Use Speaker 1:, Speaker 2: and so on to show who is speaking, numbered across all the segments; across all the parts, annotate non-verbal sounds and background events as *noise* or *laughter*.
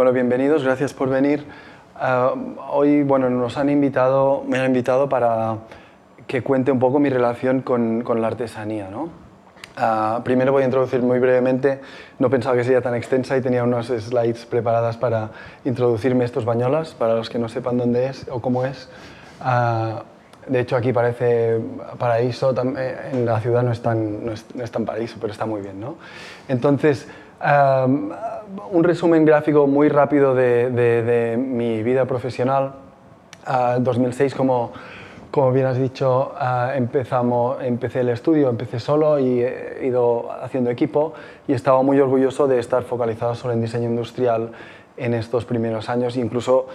Speaker 1: Bueno, bienvenidos, gracias por venir. Ah, hoy, bueno, nos han invitado, me han invitado para que cuente un poco mi relación con, con la artesanía, ¿no? Ah, primero voy a introducir muy brevemente, no pensaba que sería tan extensa y tenía unos slides preparadas para introducirme estos bañolas, para los que no sepan dónde es o cómo es. Ah, de hecho, aquí parece paraíso, eh, en la ciudad no es tan, no es, tan paraíso, pero está muy bien, ¿no? Entonces, un resumen gráfico muy rápido de, mi vida profesional. En 2006, como, como bien has dicho, empezamos, empecé el estudio, empecé solo y he ido haciendo equipo y estaba muy orgulloso de estar focalizado solo en diseño industrial en estos primeros años. Incluso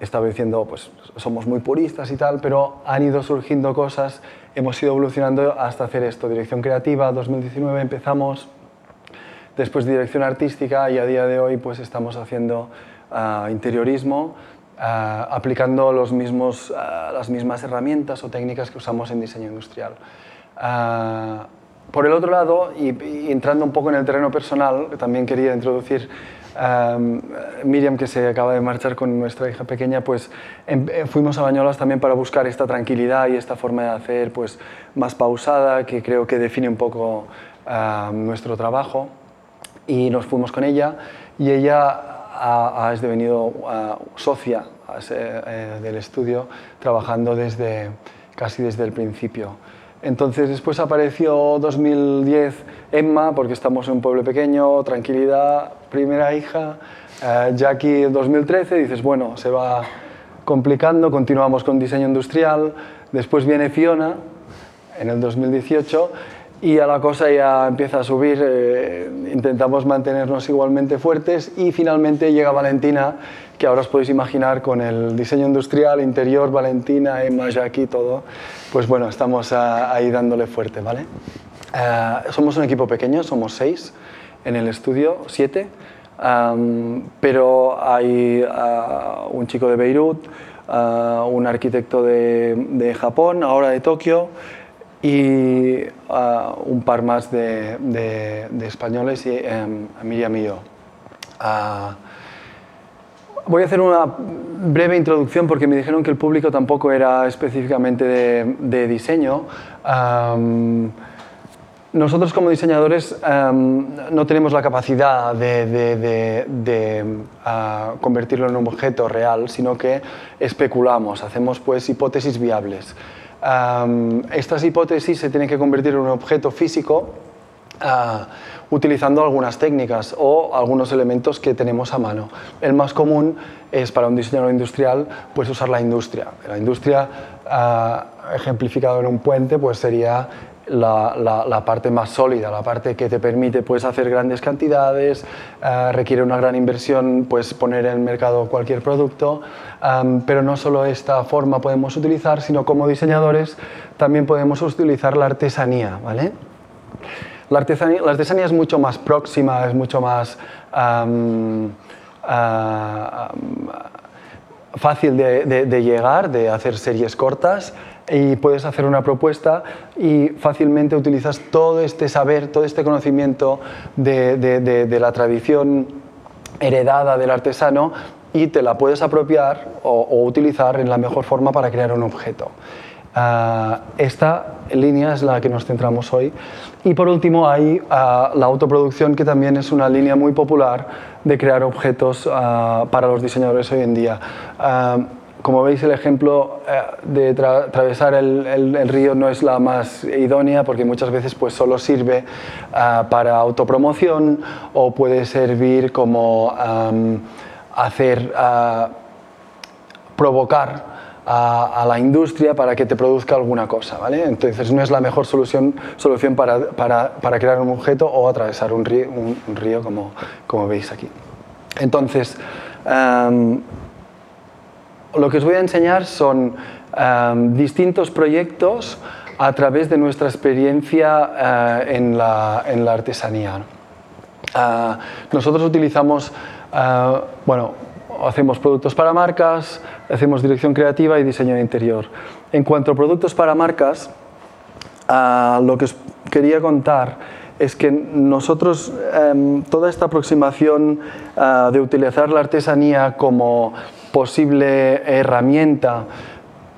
Speaker 1: estaba diciendo, pues somos muy puristas y tal, pero han ido surgiendo cosas, hemos ido evolucionando hasta hacer esto. Dirección creativa, 2019 empezamos después dirección artística y a día de hoy pues estamos haciendo ah, interiorismo, ah, aplicando los mismos, ah, las mismas herramientas o técnicas que usamos en diseño industrial. por el otro lado, y, entrando un poco en el terreno personal, también quería introducir Miriam, que se acaba de marchar con nuestra hija pequeña, pues em, eh, fuimos a Bañolas también para buscar esta tranquilidad y esta forma de hacer pues, más pausada, que creo que define un poco nuestro trabajo y nos fuimos con ella y ella ha, ha devenido socia eh, del estudio trabajando desde, casi desde el principio. Entonces después apareció 2010 Emma, porque estamos en un pueblo pequeño, tranquilidad, primera hija. Eh, Jackie 2013, dices, bueno, se va complicando, continuamos con diseño industrial. Después viene Fiona en el 2018 y a la cosa ya empieza a subir, eh, intentamos mantenernos igualmente fuertes y finalmente llega Valentina, que ahora os podéis imaginar con el diseño industrial, interior, Valentina, Emma, Jackie, todo, pues bueno, estamos ahí dándole fuerte, ¿vale? Eh, somos un equipo pequeño, somos seis en el estudio, siete, pero hay uh, un chico de Beirut, uh, un arquitecto de Japón, ahora de Tokio, y un par más de, españoles, y, um, Miriam y yo. Voy a hacer una breve introducción porque me dijeron que el público tampoco era específicamente de, diseño. Nosotros como diseñadores um, no tenemos la capacidad de, convertirlo en un objeto real, sino que especulamos, hacemos pues hipótesis viables estas hipótesis se tienen que convertir en un objeto físico ah, utilizando algunas técnicas o algunos elementos que tenemos a mano. El más común es para un diseñador industrial pues usar la industria. La industria uh, ejemplificado en un puente pues sería la, parte más sólida, la parte que te permite pues, hacer grandes cantidades, eh, requiere una gran inversión, pues poner en el mercado cualquier producto, pero no solo esta forma podemos utilizar, sino como diseñadores también podemos utilizar la artesanía. ¿vale? La, artesanía, la artesanía es mucho más próxima, es mucho más ah, fácil de llegar, de hacer series cortas y puedes hacer una propuesta y fácilmente utilizas todo este saber, todo este conocimiento de, de, la tradición heredada del artesano y te la puedes apropiar o, utilizar en la mejor forma para crear un objeto. Ah, esta línea es la que nos centramos hoy. Y por último hay ah, la autoproducción, que también es una línea muy popular de crear objetos ah, para los diseñadores hoy en día como veis el ejemplo eh, de atravesar el, río no es la más idónea porque muchas veces pues solo sirve eh, para autopromoción o puede servir como hacer eh, provocar a, la industria para que te produzca alguna cosa, ¿vale? Entonces no es la mejor solución, solución para, para, para crear un objeto o atravesar un río, un, río como, como, veis aquí. Entonces, lo que os voy a enseñar son em, distintos proyectos a través de nuestra experiencia eh, en, la, artesanía. Eh, nosotros utilizamos, eh, bueno, hacemos productos para marcas, hacemos dirección creativa y diseño de interior. En cuanto a productos para marcas, lo que os quería contar es que nosotros, em, toda esta aproximación ah, de utilizar la artesanía como posible herramienta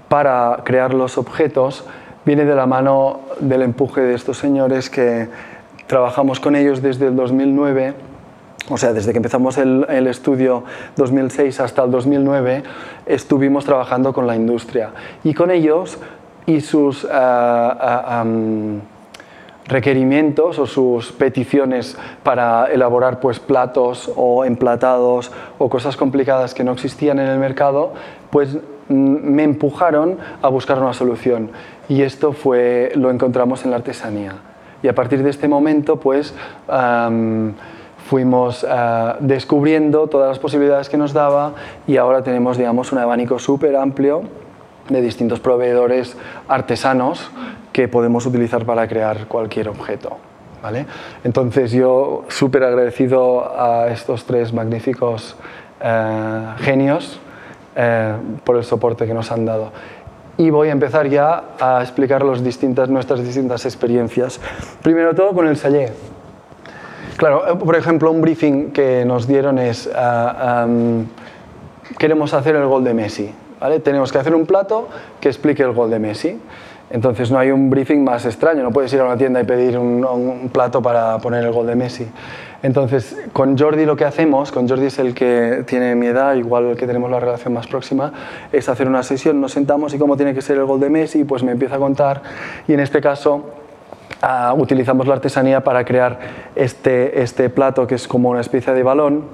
Speaker 1: para crear los objetos, viene de la mano del empuje de estos señores que trabajamos con ellos desde el 2009 o sea, desde que empezamos el, estudio 2006 hasta el 2009, estuvimos trabajando con la industria. Y con ellos y sus ah, ah, requerimientos o sus peticiones para elaborar pues, platos o emplatados o cosas complicadas que no existían en el mercado, pues mm, me empujaron a buscar una solución. Y esto fue, lo encontramos en la artesanía. Y a partir de este momento, pues fuimos eh, descubriendo todas las posibilidades que nos daba y ahora tenemos digamos, un abanico súper amplio de distintos proveedores artesanos que podemos utilizar para crear cualquier objeto. ¿vale? Entonces yo súper agradecido a estos tres magníficos eh, genios eh, por el soporte que nos han dado. Y voy a empezar ya a explicar los distintas, nuestras distintas experiencias. Primero todo con el Sallé. Claro, eh, por ejemplo, un briefing que nos dieron es, ah, queremos hacer el gol de Messi, ¿vale? Tenemos que hacer un plato que explique el gol de Messi. Entonces no hay un briefing más extraño, no puedes ir a una tienda y pedir un, plato para poner el gol de Messi. Entonces, con Jordi lo que hacemos, con Jordi es el que tiene mi edad, igual que tenemos la relación más próxima, es hacer una sesión, nos sentamos y cómo tiene que ser el gol de Messi, pues me empieza a contar y en este caso Ah, utilizamos la artesanía para crear este, este plato que es como una especie de balón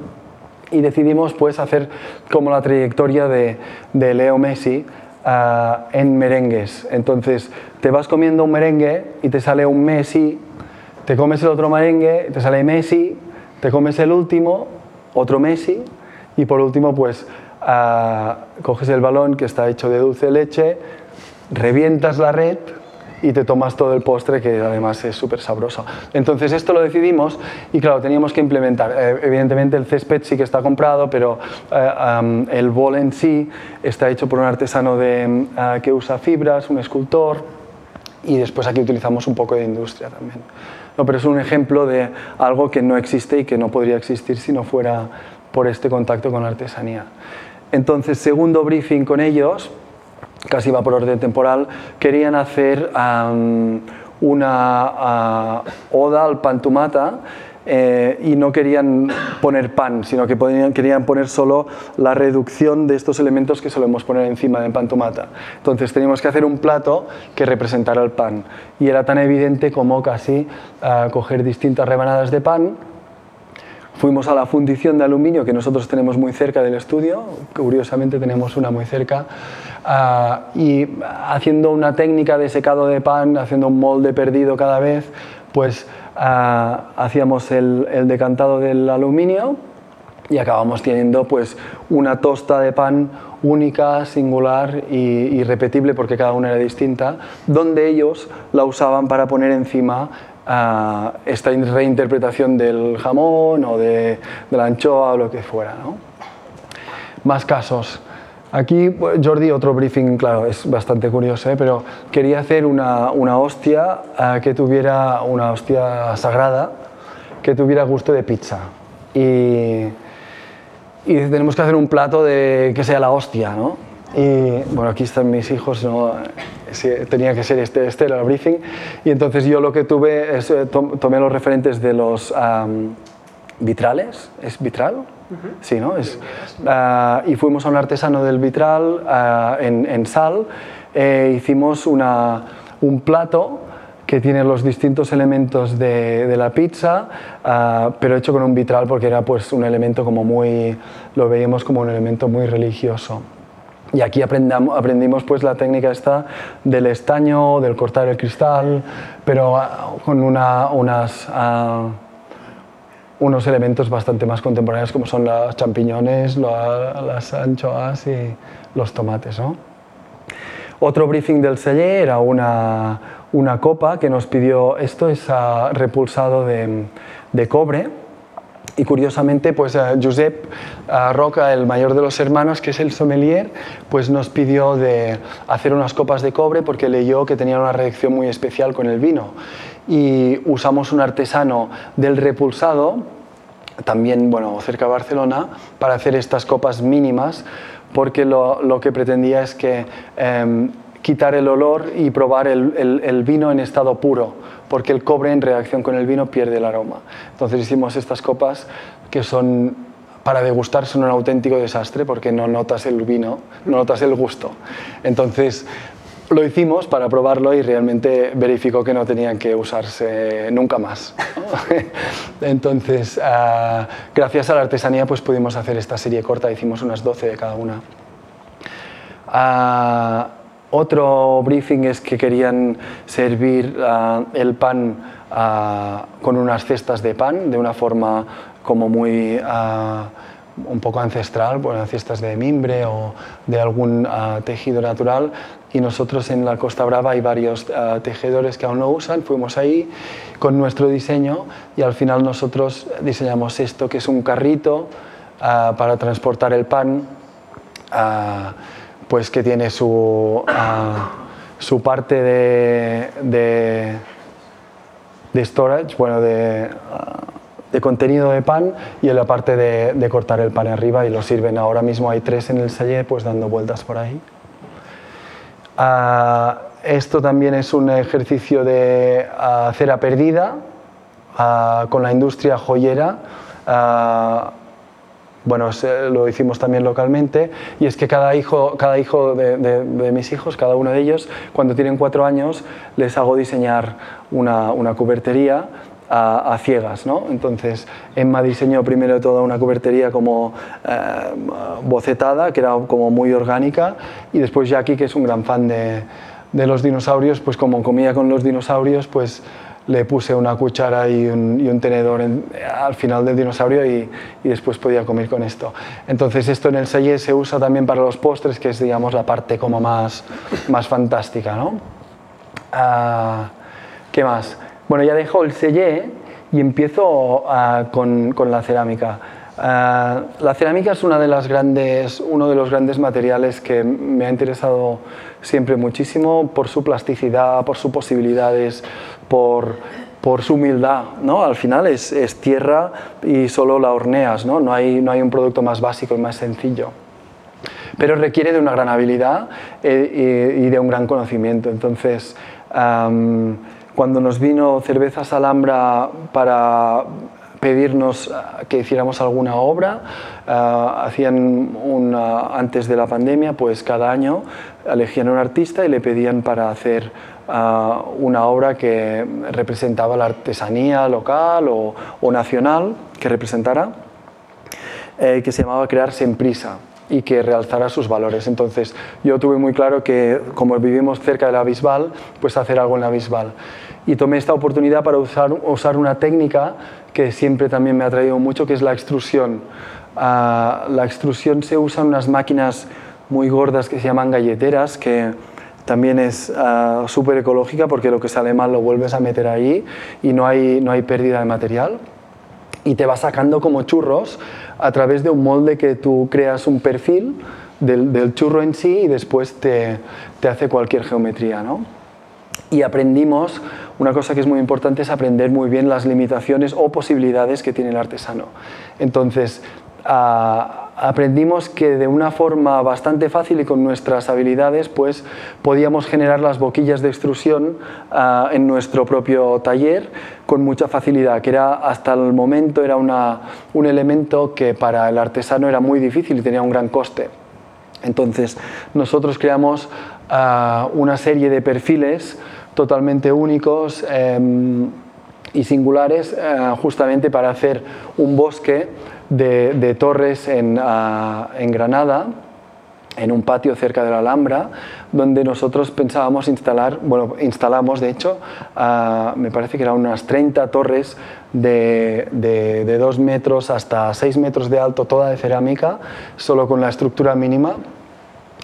Speaker 1: y decidimos pues hacer como la trayectoria de, de Leo Messi ah, en merengues. Entonces te vas comiendo un merengue y te sale un Messi, te comes el otro merengue, te sale Messi, te comes el último, otro Messi y por último pues ah, coges el balón que está hecho de dulce leche, revientas la red y te tomas todo el postre que además es súper sabroso. Entonces esto lo decidimos y claro, teníamos que implementar. Eh, evidentemente el césped sí que está comprado, pero eh, el bol en sí está hecho por un artesano de, eh, que usa fibras, un escultor y después aquí utilizamos un poco de industria también. No, pero es un ejemplo de algo que no existe y que no podría existir si no fuera por este contacto con la artesanía. Entonces, segundo briefing con ellos, casi va por orden temporal, querían hacer una ah, oda al pantumata eh, y no querían poner pan, sino que querían poner solo la reducción de estos elementos que solemos poner encima del pantumata. Entonces teníamos que hacer un plato que representara el pan. Y era tan evidente como casi ah, coger distintas rebanadas de pan. Fuimos a la fundición de aluminio que nosotros tenemos muy cerca del estudio, curiosamente tenemos una muy cerca, ah, y haciendo una técnica de secado de pan, haciendo un molde perdido cada vez, pues ah, hacíamos el, decantado del aluminio y acabamos teniendo pues una tosta de pan única, singular y, y, repetible porque cada una era distinta, donde ellos la usaban para poner encima esta reinterpretación del jamón o de, la anchoa o lo que fuera. Más casos. Aquí, Jordi, otro briefing, claro, es bastante curioso, ¿eh? pero quería hacer una, una hostia eh, que tuviera, una hostia sagrada, que tuviera gusto de pizza. Y, y tenemos que hacer un plato de, que sea la hostia, ¿no? Y bueno, aquí están mis hijos, ¿no? tenía que ser este, este el briefing. Y entonces yo lo que tuve es, eh, tomé los referentes de los vitrales, ¿es vitral? Sí, ¿no? Es, ah, y fuimos a un artesano del vitral ah, en, en, Sal, e hicimos una, un plato que tiene los distintos elementos de, de la pizza, ah, pero hecho con un vitral porque era pues un elemento como muy, lo veíamos como un elemento muy religioso. Y aquí aprendimos pues la técnica esta del estaño, del cortar el cristal, pero ah, con una, unas, ah, unos elementos bastante más contemporáneos como son los champiñones, las anchoas y los tomates. ¿no? Otro briefing del celler era una, una, copa que nos pidió, esto es uh, repulsado de, de cobre, y curiosamente, pues uh, Josep uh, Roca, el mayor de los hermanos, que es el sommelier, pues nos pidió de hacer unas copas de cobre porque leyó que tenían una reacción muy especial con el vino. Y usamos un artesano del repulsado, también bueno, cerca de Barcelona, para hacer estas copas mínimas, porque lo, que pretendía es que em, quitar el olor y probar el, el, vino en estado puro, porque el cobre en reacción con el vino pierde el aroma. Entonces hicimos estas copas que son para degustar son un auténtico desastre porque no notas el vino, no notas el gusto. Entonces lo hicimos para probarlo y realmente verificó que no tenían que usarse nunca más. *laughs* Entonces, ah, gracias a la artesanía, pues pudimos hacer esta serie corta, hicimos unas 12 de cada una. Ah, otro briefing es que querían servir ah, el pan con unas cestas de pan de una forma como muy un poco ancestral, bueno, cestas de mimbre o de algún tejido natural y nosotros en la Costa Brava hay varios uh, tejedores que aún no usan, fuimos ahí con nuestro diseño y al final nosotros diseñamos esto que es un carrito uh, para transportar el pan, uh, pues que tiene su, su parte de, de, de, storage, bueno, de, de, contenido de pan y en la parte de, de, cortar el pan arriba y lo sirven ahora mismo, hay tres en el salle pues dando vueltas por ahí. Ah, esto también es un ejercicio de uh, cera perdida ah, con la industria joyera. bueno, lo hicimos también localmente y es que cada hijo, cada hijo de, de, mis hijos, cada uno de ellos, cuando tienen cuatro años, les hago diseñar una, una cubertería a, ciegas. ¿no? Entonces, Emma diseñó primero toda una cubertería como eh, bocetada, que era como muy orgánica, y después Jackie, que es un gran fan de, los dinosaurios, pues como comía con los dinosaurios, pues le puse una cuchara y un, tenedor al final del dinosaurio y, después podía comer con esto. Entonces esto en el selle se usa también para los postres, que es digamos la parte como más, más fantástica. ¿no? Uh, ¿Qué más? Bueno, ya dejo el sellé y empiezo uh, con, con, la cerámica. Uh, la cerámica es una de las grandes, uno de los grandes materiales que me ha interesado siempre muchísimo por su plasticidad, por sus posibilidades, por, por su humildad. ¿no? Al final es, es, tierra y solo la horneas, ¿no? No, hay, no hay un producto más básico y más sencillo. Pero requiere de una gran habilidad eh, y, y, de un gran conocimiento. Entonces, um, cuando nos vino Cervezas Alhambra para pedirnos eh, que hiciéramos alguna obra, uh, hacían una, antes de la pandemia, pues cada año elegían un artista y le pedían para hacer uh, una obra que representaba la artesanía local o, o nacional, que representara, eh, que se llamaba Crearse en Prisa y que realzara sus valores. Entonces yo tuve muy claro que como vivimos cerca de la Bisbal, pues hacer algo en la Bisbal. Y tomé esta oportunidad para usar, usar una técnica que siempre también me ha traído mucho, que es la extrusión. Uh, la extrusión se usa en unas máquinas muy gordas que se llaman galleteras, que también es uh, súper ecológica porque lo que sale mal lo vuelves a meter ahí y no hay, no hay pérdida de material. Y te va sacando como churros a través de un molde que tú creas un perfil del, del churro en sí y después te, te hace cualquier geometría. ¿no? Y aprendimos, una cosa que es muy importante es aprender muy bien las limitaciones o posibilidades que tiene el artesano. Entonces, aprendimos que de una forma bastante fácil y con nuestras habilidades pues podíamos generar las boquillas de extrusión en nuestro propio taller con mucha facilidad, que era hasta el momento era una, un elemento que para el artesano era muy difícil y tenía un gran coste. Entonces nosotros creamos una serie de perfiles totalmente únicos eh, y singulares eh, justamente para hacer un bosque de, torres en, uh, en, Granada, en un patio cerca de la Alhambra, donde nosotros pensábamos instalar, bueno, instalamos de hecho, uh, me parece que eran unas 30 torres de, de, de 2 metros hasta 6 metros de alto, toda de cerámica, solo con la estructura mínima,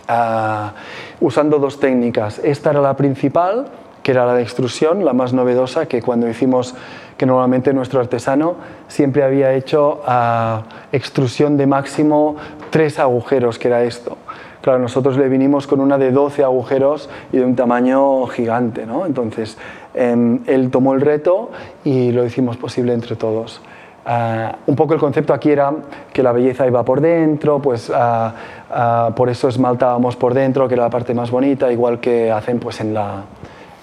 Speaker 1: uh, usando dos técnicas. Esta era la principal, que era la de extrusión, la más novedosa, que cuando hicimos que normalmente nuestro artesano siempre había hecho uh, extrusión de máximo tres agujeros, que era esto. Claro, nosotros le vinimos con una de 12 agujeros y de un tamaño gigante, ¿no? Entonces, em, él tomó el reto y lo hicimos posible entre todos. Ah, un poco el concepto aquí era que la belleza iba por dentro, pues ah, ah, por eso esmaltábamos por dentro, que era la parte más bonita, igual que hacen pues en la,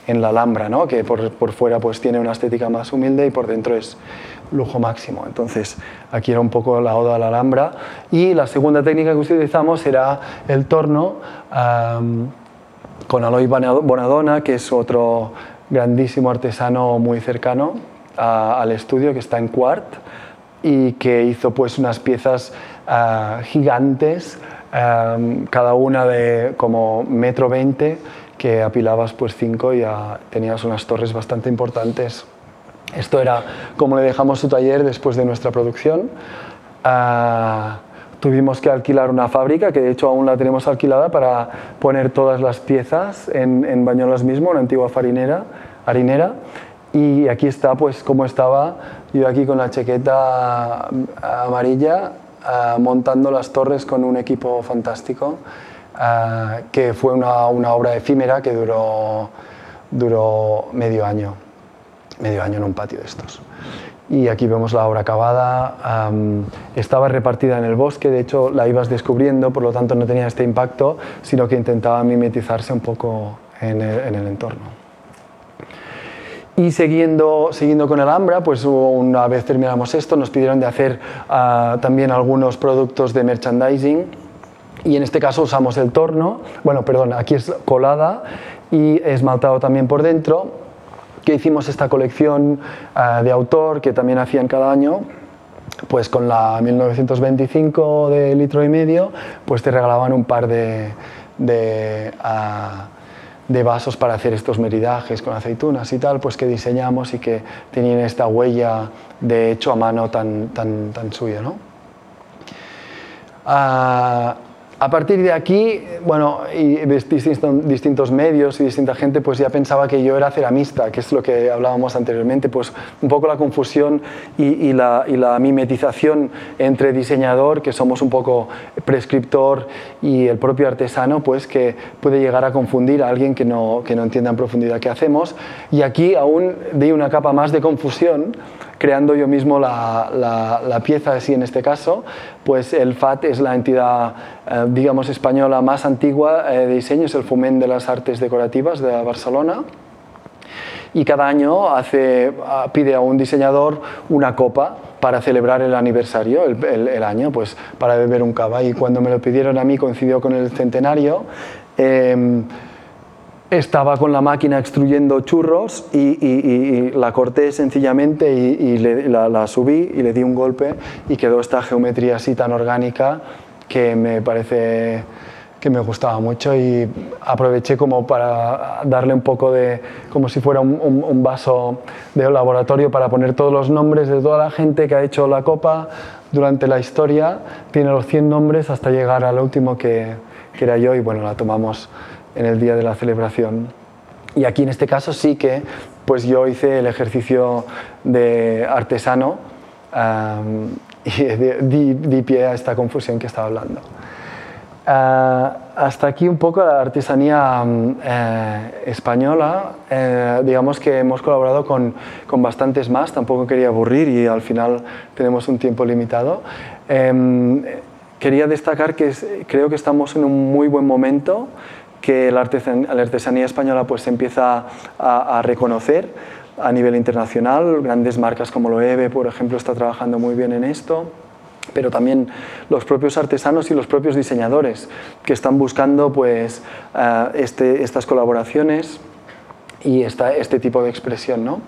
Speaker 1: en la Alhambra, ¿no? que por, por, fuera pues tiene una estética más humilde y por dentro es lujo máximo. Entonces aquí era un poco la oda a la Alhambra. Y la segunda técnica que utilizamos era el torno con Aloy Bonadona, que es otro grandísimo artesano muy cercano al estudio, que está en Quart y que hizo pues unas piezas ah, gigantes, cada una de como metro veinte, que apilabas pues cinco y tenías unas torres bastante importantes. Esto era como le dejamos su taller después de nuestra producción. Ah, tuvimos que alquilar una fábrica, que de hecho aún la tenemos alquilada, para poner todas las piezas en, en Bañolas mismo, una antigua farinera, harinera. Y aquí está pues como estaba yo aquí con la chaqueta amarilla ah, montando las torres con un equipo fantástico ah, que fue una, obra efímera que duró, duró medio año, medio año en un patio de estos. Y aquí vemos la obra acabada, estaba repartida en el bosque, de hecho la ibas descubriendo, por lo tanto no tenía este impacto, sino que intentaba mimetizarse un poco en el, en el entorno. Y siguiendo, siguiendo con el Alhambra, pues una vez terminamos esto, nos pidieron de hacer ah, también algunos productos de merchandising y en este caso usamos el torno, bueno, perdón, aquí es colada y esmaltado también por dentro, que hicimos esta colección ah, de autor que también hacían cada año, pues con la 1925 de litro y medio, pues te regalaban un par de... de ah, de vasos para hacer estos meridajes con aceitunas y tal, pues que diseñamos y que tenían esta huella de hecho a mano tan, tan, tan suya. ¿no? Ah, a partir de aquí, bueno, distintos medios y distinta gente, pues ya pensaba que yo era ceramista, que es lo que hablábamos anteriormente, pues un poco la confusión y, la, y, la, mimetización entre diseñador, que somos un poco prescriptor, y el propio artesano, pues que puede llegar a confundir a alguien que no, que no entienda en profundidad qué hacemos. Y aquí aún di una capa más de confusión, creando yo mismo la, la, pieza así en este caso, pues el FAT es la entidad, eh, digamos, española más antigua eh, de diseño, es el Foment de las Artes Decorativas de Barcelona y cada año pide a un diseñador una copa para celebrar el aniversario, el, año, pues para beber un cava. Y cuando me lo pidieron a mí coincidió con el centenario. Eh, estaba con la máquina extruyendo churros y, la corté sencillamente y, la, subí y le di un golpe y quedó esta geometría así tan orgánica que me parece que me gustaba mucho y aproveché como para darle un poco de, como si fuera un, vaso de laboratorio para poner todos los nombres de toda la gente que ha hecho la copa durante la historia. Tiene los 100 nombres hasta llegar al último que, que era yo y bueno, la tomamos en el día de la celebración. Y aquí en este caso sí que pues yo hice el ejercicio de artesano y di, pie a esta confusión que estaba hablando. Ah, hasta aquí un poco la artesanía eh, española. Eh, digamos que hemos colaborado con, con, bastantes más, tampoco quería aburrir y al final tenemos un tiempo limitado. Em, quería destacar que creo que estamos en un muy buen momento que la artesanía, española pues empieza a, reconocer a nivel internacional. Grandes marcas como Loewe, por ejemplo, está trabajando muy bien en esto pero también los propios artesanos y los propios diseñadores que están buscando pues, eh, este, estas colaboraciones y esta, este tipo de expresión. ¿no?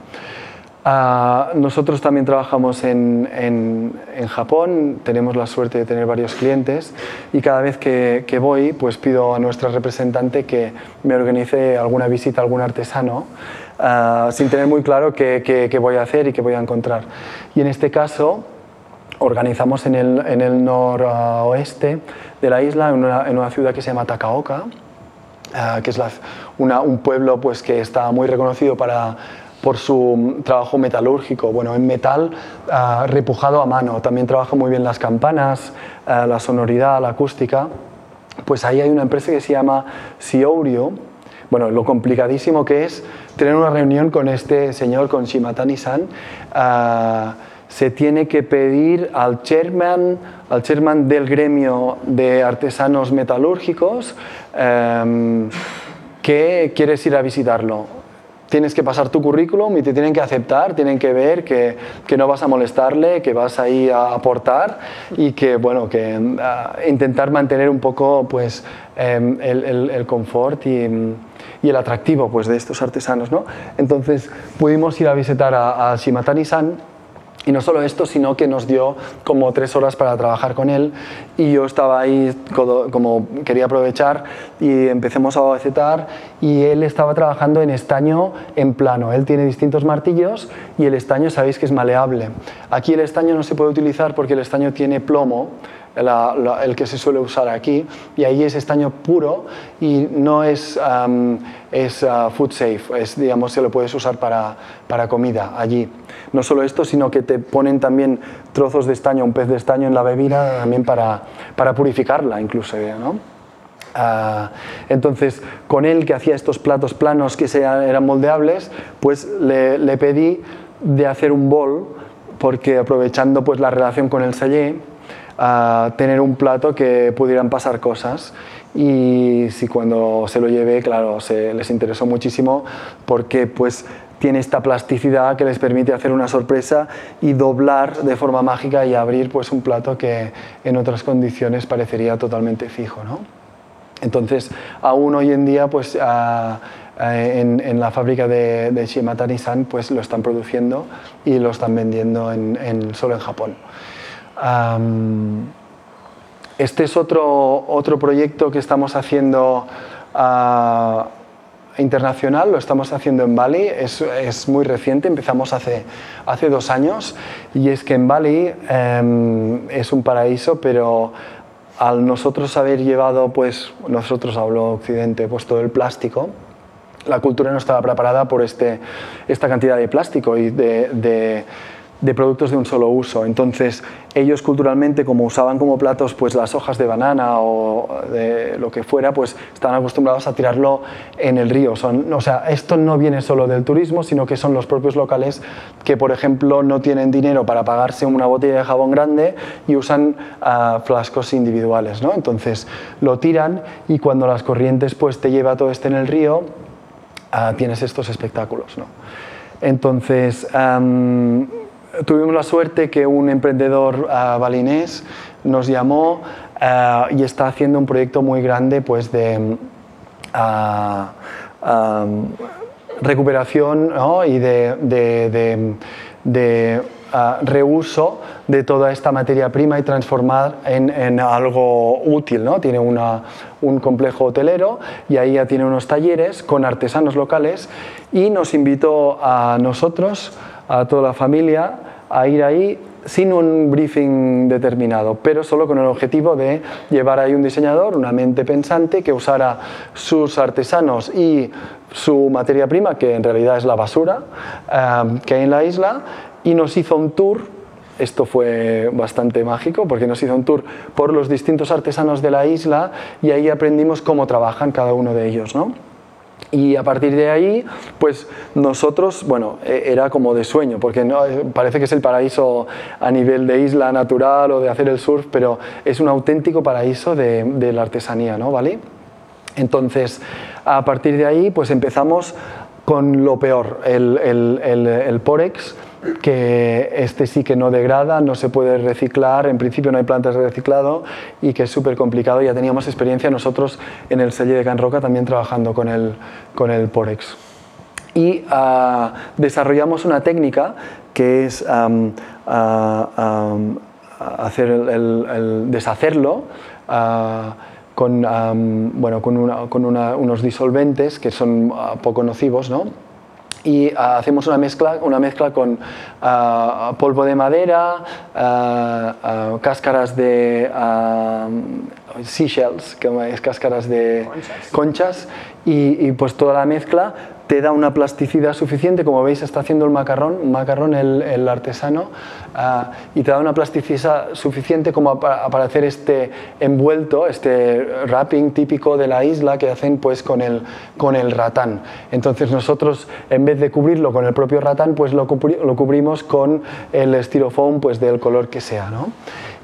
Speaker 1: Ah, nosotros también trabajamos en, en, Japón, tenemos la suerte de tener varios clientes y cada vez que, que, voy pues pido a nuestra representante que me organice alguna visita a algún artesano ah, sin tener muy claro qué, qué, voy a hacer y qué voy a encontrar. Y en este caso organizamos en el, en el noroeste de la isla, en una, en una ciudad que se llama Takaoka, ah, que es la, una, un pueblo pues, que está muy reconocido para por su trabajo metalúrgico, bueno, en metal ah, repujado a mano. También trabaja muy bien las campanas, ah, la sonoridad, la acústica. pues ahí hay una empresa que se llama Siorio. Bueno, lo complicadísimo que es tener una reunión con este señor, con Shimatani-san. Ah, se tiene que pedir al chairman, al chairman del gremio de artesanos metalúrgicos em, que quieres ir a visitarlo. Tienes que pasar tu currículum y te tienen que aceptar, tienen que ver que, que no vas a molestarle, que vas ahí a aportar y que, bueno, que intentar mantener un poco pues, em, el, el, confort y, y, el atractivo pues, de estos artesanos. ¿no? Entonces pudimos ir a visitar a, a Shimatani-san y no solo esto, sino que nos dio como tres horas para trabajar con él y yo estaba ahí como quería aprovechar y empecemos a bocetar y él estaba trabajando en estaño en plano. Él tiene distintos martillos y el estaño sabéis que es maleable. Aquí el estaño no se puede utilizar porque el estaño tiene plomo el que se suele usar aquí, y ahí es estaño puro y no es, es uh, food safe, es, digamos, se lo puedes usar para, para, comida allí. No solo esto, sino que te ponen también trozos de estaño, un pez de estaño en la bebida también para, para purificarla incluso. ¿no? Uh, entonces, con él que hacía estos platos planos que eran moldeables, pues le, le, pedí de hacer un bol, porque aprovechando pues la relación con el sellé, a tener un plato que pudieran pasar cosas y si cuando se lo llevé, claro, se les interesó muchísimo porque pues tiene esta plasticidad que les permite hacer una sorpresa y doblar de forma mágica y abrir pues un plato que en otras condiciones parecería totalmente fijo, ¿no? Entonces, aún hoy en día, pues en, la fábrica de, de Shimatani-san, pues lo están produciendo y lo están vendiendo en, solo en Japón este es otro, otro proyecto que estamos haciendo ah, internacional, lo estamos haciendo en Bali, es, es, muy reciente, empezamos hace, hace dos años. Y es que en Bali em, es un paraíso, pero al nosotros haber llevado, pues nosotros hablo Occidente, pues todo el plástico, la cultura no estaba preparada por este, esta cantidad de plástico y de de productos de un solo uso. Entonces, ellos culturalmente, como usaban como platos pues las hojas de banana o de lo que fuera, pues están acostumbrados a tirarlo en el río. Son, o sea, esto no viene solo del turismo, sino que son los propios locales que, por ejemplo, no tienen dinero para pagarse una botella de jabón grande y usan uh, flascos individuales, ¿no? Entonces, lo tiran y cuando las corrientes pues te lleva todo este en el río, uh, tienes estos espectáculos, ¿no? Entonces, tuvimos la suerte que un emprendedor uh, balinés nos llamó uh, y está haciendo un proyecto muy grande pues, de uh, um, recuperación ¿no? y de, de, de, de reuso de toda esta materia prima y transformar en, en algo útil. ¿no? Tiene una, un complejo hotelero y ahí ya tiene unos talleres con artesanos locales y nos invitó a nosotros a toda la familia a ir ahí sin un briefing determinado, pero solo con el objetivo de llevar ahí un diseñador, una mente pensante que usara sus artesanos y su materia prima, que en realidad es la basura eh, que hay en la isla, y nos hizo un tour esto fue bastante mágico porque nos hizo un tour por los distintos artesanos de la isla y ahí aprendimos cómo trabajan cada uno de ellos. ¿no? Y a partir de ahí, pues nosotros, bueno, e, era como de sueño, porque no, eh, parece que es el paraíso a nivel de isla natural o de hacer el surf, pero es un auténtico paraíso de, la artesanía, ¿no? ¿Vale? Entonces, a partir de ahí, pues empezamos con lo peor, el, el, el, el Porex, que este sí que no degrada, no se puede reciclar, en principio no hay plantas de reciclado y que es súper complicado. Ya teníamos experiencia nosotros en el sello de Can Roca también trabajando con el, con el Porex. Y uh, desarrollamos una técnica que es um, uh, um, hacer el, el, el deshacerlo uh, con, um, bueno, con, una, con una, unos disolventes que son poco nocivos, ¿no? Y uh, hacemos una mezcla, una mezcla con uh, polvo de madera, uh, cáscaras de seashells, que es cáscaras de conchas, conchas y, y, pues toda la mezcla te da una plasticidad suficiente, como veis está haciendo el macarrón, macarrón el, artesano, ah, y te da una plasticidad suficiente como para, hacer este envuelto, este wrapping típico de la isla que hacen pues con el, con el ratán. Entonces nosotros en vez de cubrirlo con el propio ratán, pues lo, lo cubrimos con el estirofoam pues del color que sea. ¿no?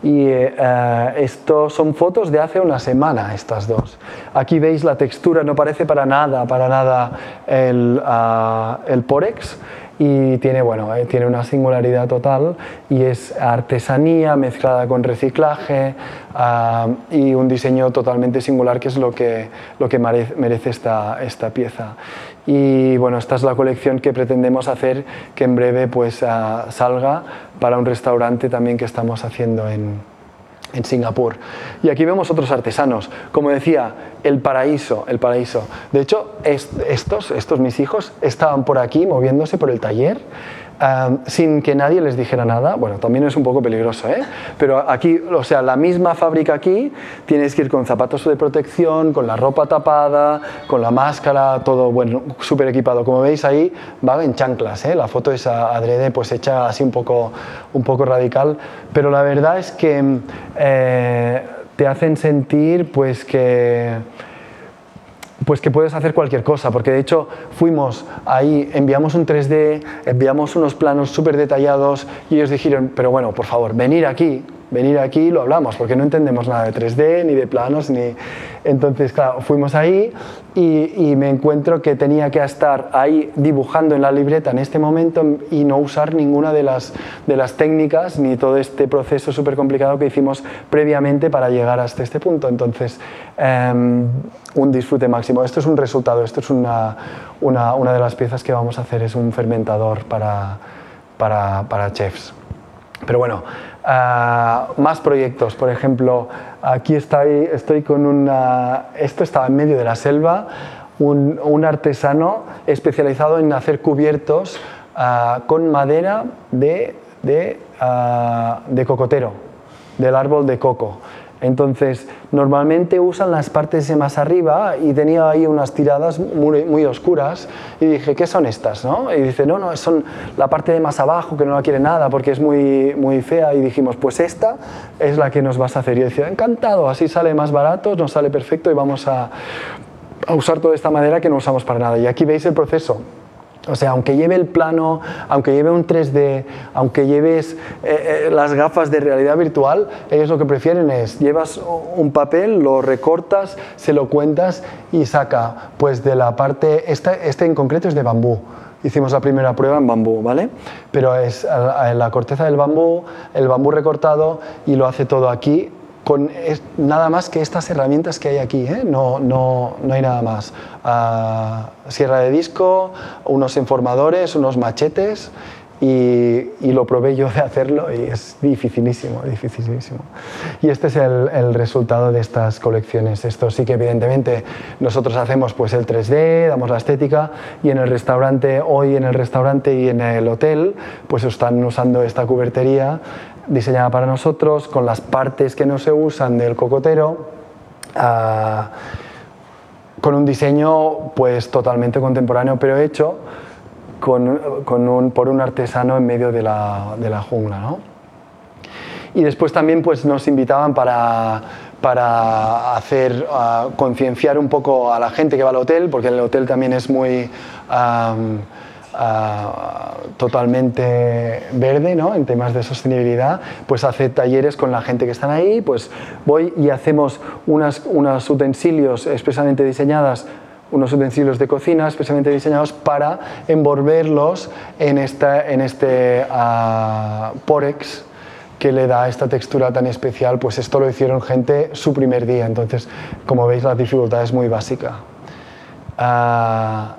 Speaker 1: Y eh, esto son fotos de hace una semana, estas dos. Aquí veis la textura, no parece para nada, para nada el, uh, el Porex y tiene, bueno, eh, tiene una singularidad total y es artesanía mezclada con reciclaje uh, y un diseño totalmente singular que es lo que, lo que merece esta, esta pieza. Y bueno, esta es la colección que pretendemos hacer que en breve pues uh, salga para un restaurante también que estamos haciendo en, en Singapur. Y aquí vemos otros artesanos. Como decía, el paraíso, el paraíso. De hecho, estos, estos mis hijos estaban por aquí moviéndose por el taller sin que nadie les dijera nada. Bueno, también es un poco peligroso, ¿eh? Pero aquí, o sea, la misma fábrica aquí, tienes que ir con zapatos de protección, con la ropa tapada, con la máscara, todo, bueno, súper equipado. Como veis ahí, va en chanclas, ¿eh? La foto es adrede, pues hecha así un poco, un poco radical. Pero la verdad es que eh, te hacen sentir, pues, que pues que puedes hacer cualquier cosa, porque de hecho fuimos ahí, enviamos un 3D, enviamos unos planos súper detallados y ellos dijeron, pero bueno, por favor, venir aquí, venir aquí lo hablamos, porque no entendemos nada de 3D, ni de planos, ni... Entonces, claro, fuimos ahí y, me encuentro que tenía que estar ahí dibujando en la libreta en este momento y no usar ninguna de las, de las técnicas ni todo este proceso súper complicado que hicimos previamente para llegar hasta este punto. Entonces, em, un disfrute máximo. Esto es un resultado, esto es una, una, una, de las piezas que vamos a hacer, es un fermentador para, para, para chefs. Pero bueno, Ah, más proyectos, por ejemplo, aquí estoy, estoy con una... Esto estaba en medio de la selva, un, un artesano especializado en hacer cubiertos ah, con madera de, de, ah, de cocotero, del árbol de coco. Entonces, normalmente usan las partes de más arriba y tenía ahí unas tiradas muy, oscuras y dije, ¿qué son estas? ¿no? Y dice, no, no, son la parte de más abajo que no la quiere nada porque es muy, muy fea y dijimos, pues esta es la que nos vas a hacer. Y yo decía, encantado, así sale más barato, nos sale perfecto y vamos a, a usar toda esta madera que no usamos para nada. Y aquí veis el proceso o sea, aunque lleve el plano, aunque lleve un 3D, aunque lleves eh, eh, las gafas de realidad virtual, ellos lo que prefieren es, llevas un papel, lo recortas, se lo cuentas y saca, pues de la parte, este, este en concreto es de bambú. Hicimos la primera prueba en bambú, ¿vale? Pero es la corteza del bambú, el bambú recortado y lo hace todo aquí con nada más que estas herramientas que hay aquí, ¿eh? no, no, no, hay nada más. Ah, sierra de disco, unos informadores, unos machetes y, lo probé yo de hacerlo y es dificilísimo, dificilísimo. Y este es el, el, resultado de estas colecciones. Esto sí que evidentemente nosotros hacemos pues el 3D, damos la estética y en el restaurante, hoy en el restaurante y en el hotel pues están usando esta cubertería diseñada para nosotros, con las partes que no se usan del cocotero, ah, con un diseño pues totalmente contemporáneo, pero hecho con, con un, por un artesano en medio de la, de la jungla. ¿no? Y después también pues, nos invitaban para, para hacer, uh, concienciar un poco a la gente que va al hotel, porque el hotel también es muy... Um, totalmente verde ¿no? en temas de sostenibilidad, pues hace talleres con la gente que están ahí, pues voy y hacemos unas, unos utensilios especialmente diseñadas unos utensilios de cocina especialmente diseñados para envolverlos en, esta, en este uh, porex que le da esta textura tan especial, pues esto lo hicieron gente su primer día, entonces como veis la dificultad es muy básica. Uh,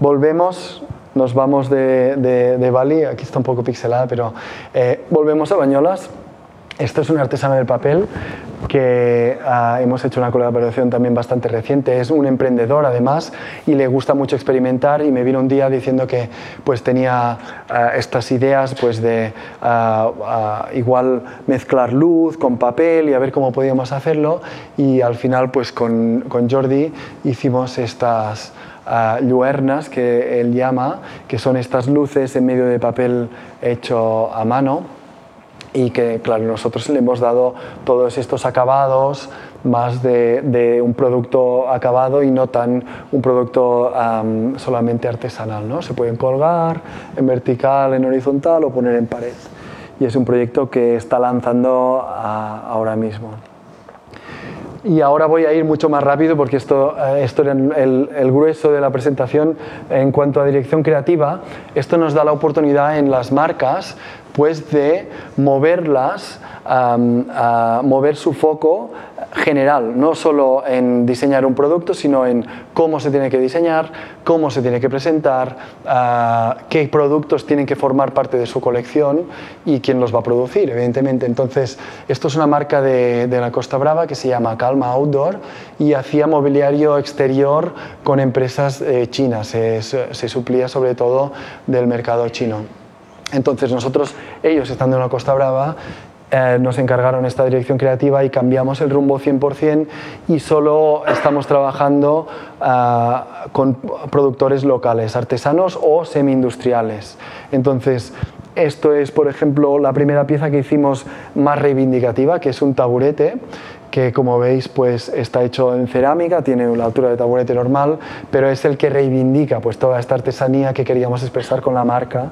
Speaker 1: volvemos, nos vamos de, de, Bali, aquí está un poco pixelada, pero eh, volvemos a Bañolas. Esto es un artesano del papel. que ah, hemos hecho una colaboración también bastante reciente. Es un emprendedor además y le gusta mucho experimentar y me vino un día diciendo que pues tenía ah, estas ideas pues de ah, igual mezclar luz con papel y a ver cómo podíamos hacerlo y al final pues con, con Jordi hicimos estas lluernas que él llama, que son estas luces en medio de papel hecho a mano y que, claro, nosotros le hemos dado todos estos acabados más de, un producto acabado y no tan un producto solamente artesanal. ¿no? Se pueden colgar en vertical, en horizontal o poner en pared. Y es un proyecto que está lanzando ahora mismo. Y ahora voy a ir mucho más rápido porque esto, eh, esto era el, el, grueso de la presentación en cuanto a dirección creativa. Esto nos da la oportunidad en las marcas pues de moverlas, mover su foco general, no solo en diseñar un producto, sino en cómo se tiene que diseñar, cómo se tiene que presentar, qué productos tienen que formar parte de su colección y quién los va a producir, evidentemente. Entonces, esto es una marca de, la Costa Brava que se llama Calma Outdoor y hacía mobiliario exterior con empresas eh, chinas, se suplía sobre todo del mercado chino. Entonces nosotros, ellos estando en la Costa Brava, eh, nos encargaron esta dirección creativa y cambiamos el rumbo 100% y solo estamos trabajando ah, con productores locales, artesanos o semi-industriales. Entonces, esto es, por ejemplo, la primera pieza que hicimos más reivindicativa, que es un taburete que como veis pues está hecho en cerámica, tiene la altura de taburete normal, pero es el que reivindica pues toda esta artesanía que queríamos expresar con la marca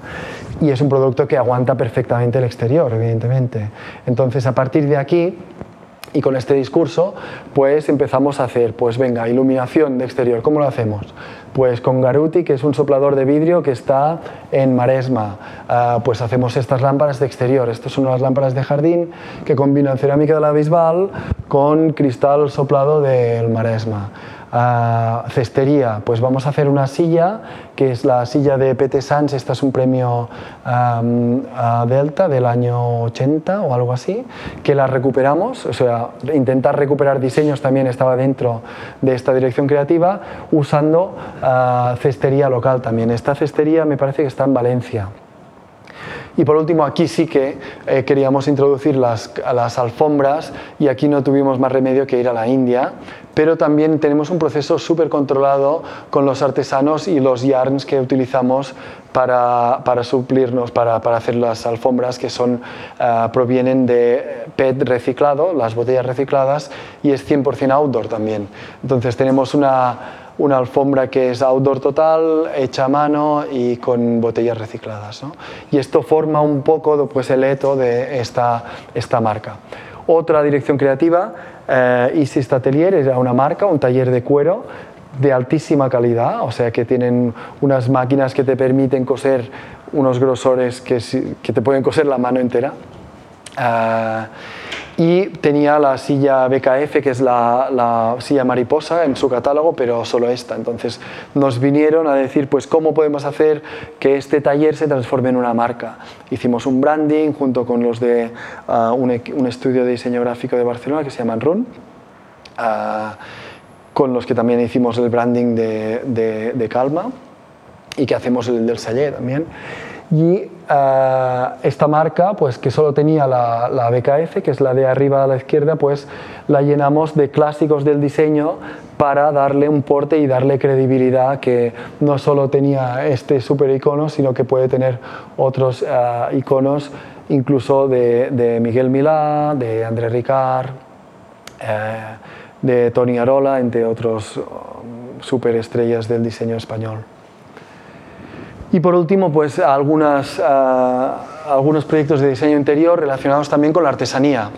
Speaker 1: y es un producto que aguanta perfectamente el exterior, evidentemente. Entonces a partir de aquí y con este discurso, pues empezamos a hacer, pues venga, iluminación de exterior. ¿Cómo lo hacemos? Pues con Garuti, que es un soplador de vidrio que está en Maresma, ah, pues hacemos estas lámparas de exterior. Estas son unas lámparas de jardín que combinan cerámica de la Bisbal con cristal soplado del Maresma cestería, pues vamos a hacer una silla, que es la silla de PT Sans, esta es un premio Delta del año 80 o algo así, que la recuperamos, o sea, intentar recuperar diseños también estaba dentro de esta dirección creativa, usando cestería local también. Esta cestería me parece que está en Valencia. Y por último, aquí sí que eh, queríamos introducir las, las, alfombras y aquí no tuvimos más remedio que ir a la India, pero también tenemos un proceso súper controlado con los artesanos y los yarns que utilizamos para, para suplirnos, para, para, hacer las alfombras que son, eh, provienen de PET reciclado, las botellas recicladas, y es 100% outdoor también. Entonces tenemos una una alfombra que es outdoor total, hecha a mano y con botellas recicladas. Y esto forma un poco pues, el eto de esta, esta marca. Otra dirección creativa, eh, Isis Atelier, era una marca, un taller de cuero de altísima calidad, o sea que tienen unas máquinas que te permiten coser unos grosores que, que te pueden coser la mano entera. Eh, y tenía la silla BKF, que es la, silla mariposa en su catálogo, pero solo esta. Entonces nos vinieron a decir, pues, ¿cómo podemos hacer que este taller se transforme en una marca? Hicimos un branding junto con los de ah, un, estudio de diseño gráfico de Barcelona que se llama Run, ah, con los que también hicimos el branding de, de, Calma y que hacemos el del Saller también. Y eh, esta marca, pues que solo tenía la, la, BKF, que es la de arriba a la izquierda, pues la llenamos de clásicos del diseño para darle un porte y darle credibilidad que no solo tenía este super icono, sino que puede tener otros eh, iconos, incluso de, Miguel Milá, de André Ricard, eh, de Tony Arola, entre otros um, superestrellas del diseño español. Y por último, pues algunas, ah, algunos proyectos de diseño interior relacionados también con la artesanía.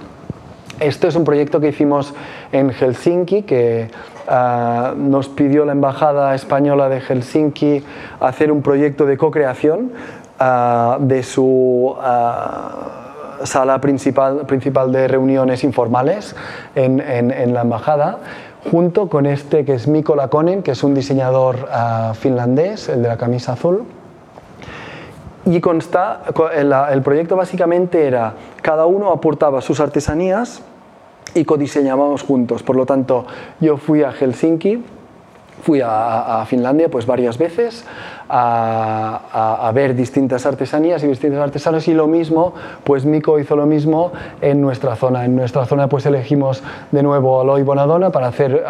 Speaker 1: Este es un proyecto que hicimos en Helsinki, que ah, nos pidió la Embajada Española de Helsinki hacer un proyecto de co-creación ah, de su sala principal, principal de reuniones informales en, en, la Embajada junto con este que es Mikko Lakonen, que es un diseñador finlandés, el de la camisa azul y consta, el, proyecto básicamente era, cada uno aportaba sus artesanías y codiseñábamos juntos. Por lo tanto, yo fui a Helsinki, fui a, Finlandia pues varias veces a, ver distintas artesanías y distintos artesanos y lo mismo, pues Mico hizo lo mismo en nuestra zona. En nuestra zona pues elegimos de nuevo Aloy Bonadona para hacer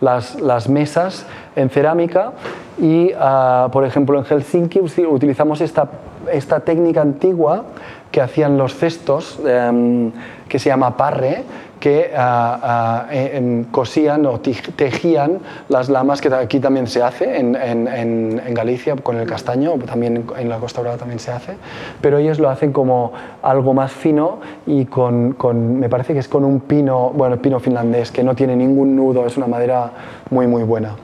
Speaker 1: las, las, mesas en cerámica y ah, por ejemplo en Helsinki utilizamos esta, esta técnica antigua que hacían los cestos em, que se llama parre que ah, ah, eh, cosían o tejían las lamas, que aquí también se hace, en, en, Galicia con el castaño, también en la Costa Brava también se hace, pero ellos lo hacen como algo más fino y con, con, me parece que es con un pino, bueno, pino finlandés, que no tiene ningún nudo, es una madera muy, muy buena.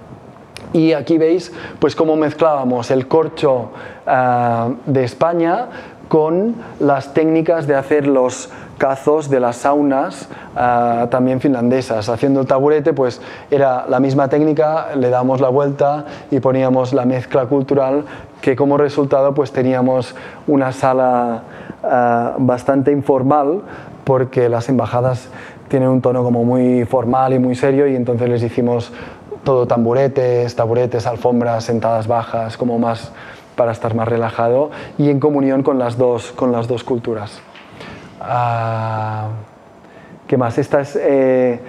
Speaker 1: Y aquí veis pues cómo mezclábamos el corcho ah, de España con las técnicas de hacer los cazos de las saunas ah, también finlandesas. Haciendo el taburete, pues era la misma técnica, le damos la vuelta y poníamos la mezcla cultural que como resultado pues teníamos una sala ah, bastante informal porque las embajadas tienen un tono como muy formal y muy serio y entonces les hicimos todo tamburetes, taburetes, alfombras, sentadas bajas, como más para estar más relajado y en comunión con las dos, con las dos culturas. Ah, ¿Qué más? Esta es eh,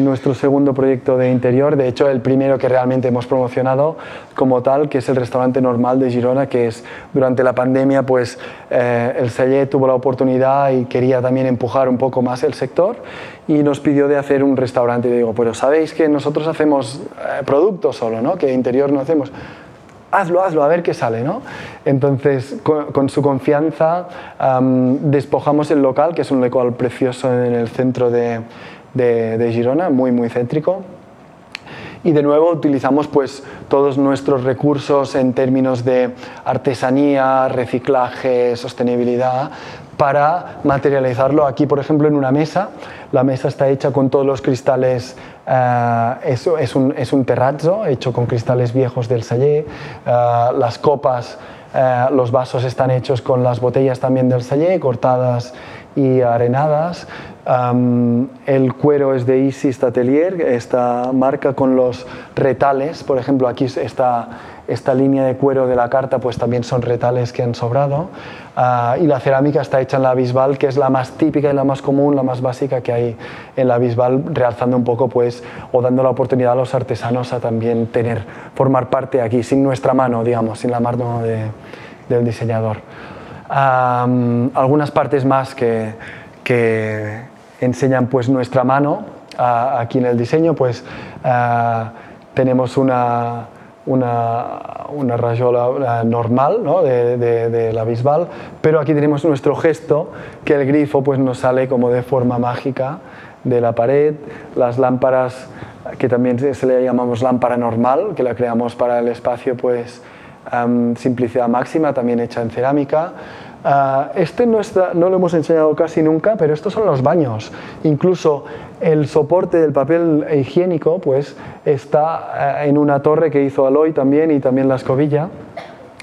Speaker 1: nuestro segundo proyecto de interior, de hecho el primero que realmente hemos promocionado como tal, que es el restaurante normal de Girona, que es durante la pandemia, pues eh, el Celler tuvo la oportunidad y quería también empujar un poco más el sector y nos pidió de hacer un restaurante. Y digo, pero sabéis que nosotros hacemos eh, productos solo, ¿no? Que interior no hacemos hazlo, hazlo, a ver qué sale. ¿no? Entonces, con, su confianza, despojamos el local, que es un local precioso en el centro de, de, Girona, muy, muy céntrico. Y de nuevo utilizamos pues, todos nuestros recursos en términos de artesanía, reciclaje, sostenibilidad, para materializarlo aquí, por ejemplo, en una mesa. La mesa está hecha con todos los cristales Uh, es, es, un, es, un, terrazzo hecho con cristales viejos del Sallé. Uh, las copas, uh, los vasos están hechos con las botellas también del Sallé, cortadas y arenadas. Um, el cuero es de Isis Atelier, esta marca con los retales. Por ejemplo, aquí está esta línea de cuero de la carta pues también son retales que han sobrado. Ah, y la cerámica está hecha en la Bisbal que es la más típica y la más común, la más básica que hay en la Bisbal realzando un poco pues o dando la oportunidad a los artesanos a también tener, formar parte aquí sin nuestra mano digamos, sin la mano del diseñador. Algunas partes más que, que, enseñan pues nuestra mano ah, aquí en el diseño pues ah, tenemos una una, una rayola normal ¿no? de, de, la bisbal, pero aquí tenemos nuestro gesto, que el grifo pues, nos sale como de forma mágica de la pared, las lámparas que también se le llamamos lámpara normal, que la creamos para el espacio, pues simplicidad máxima, también hecha en cerámica. Ah, este no, lo hemos enseñado casi nunca, pero estos son los baños. Incluso el soporte del papel higiénico pues, está eh, en una torre que hizo Aloy también y también la escobilla,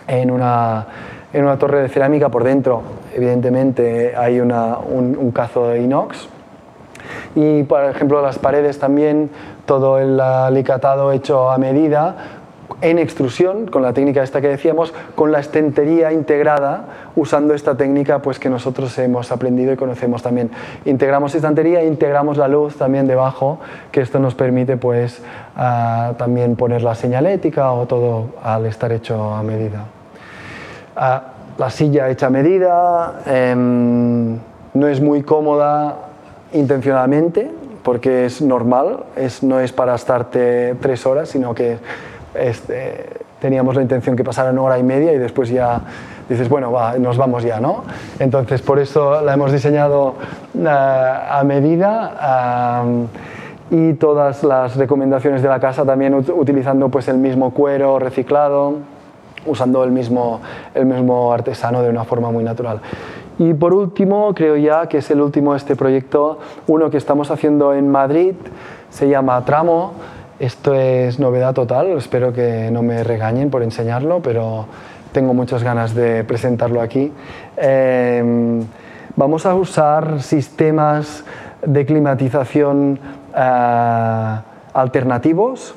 Speaker 1: en una, en una torre de cerámica por dentro. Evidentemente hay un, un cazo de inox. Y por ejemplo las paredes también, todo el alicatado hecho a medida, en extrusión, con la técnica esta que decíamos, con la estentería integrada, usando esta técnica pues, que nosotros hemos aprendido y conocemos también. Integramos estantería e integramos la luz también debajo, que esto nos permite pues, también poner la señalética o todo al estar hecho a medida. la silla hecha a medida, em, no es muy cómoda intencionadamente, porque es normal, es, no es para estarte tres horas, sino que este, teníamos la intención que pasara una hora y media y después ya dices, bueno, nos vamos ya, ¿no? Entonces, por eso la hemos diseñado eh, a medida y todas las recomendaciones de la casa también utilizando pues el mismo cuero reciclado, usando el mismo, el mismo artesano de una forma muy natural. Y por último, creo ya que es el último este proyecto, uno que estamos haciendo en Madrid, se llama Tramo, esto es novedad total, espero que no me regañen por enseñarlo, pero tengo muchas ganas de presentarlo aquí. Em, vamos a usar sistemas de climatización eh, alternativos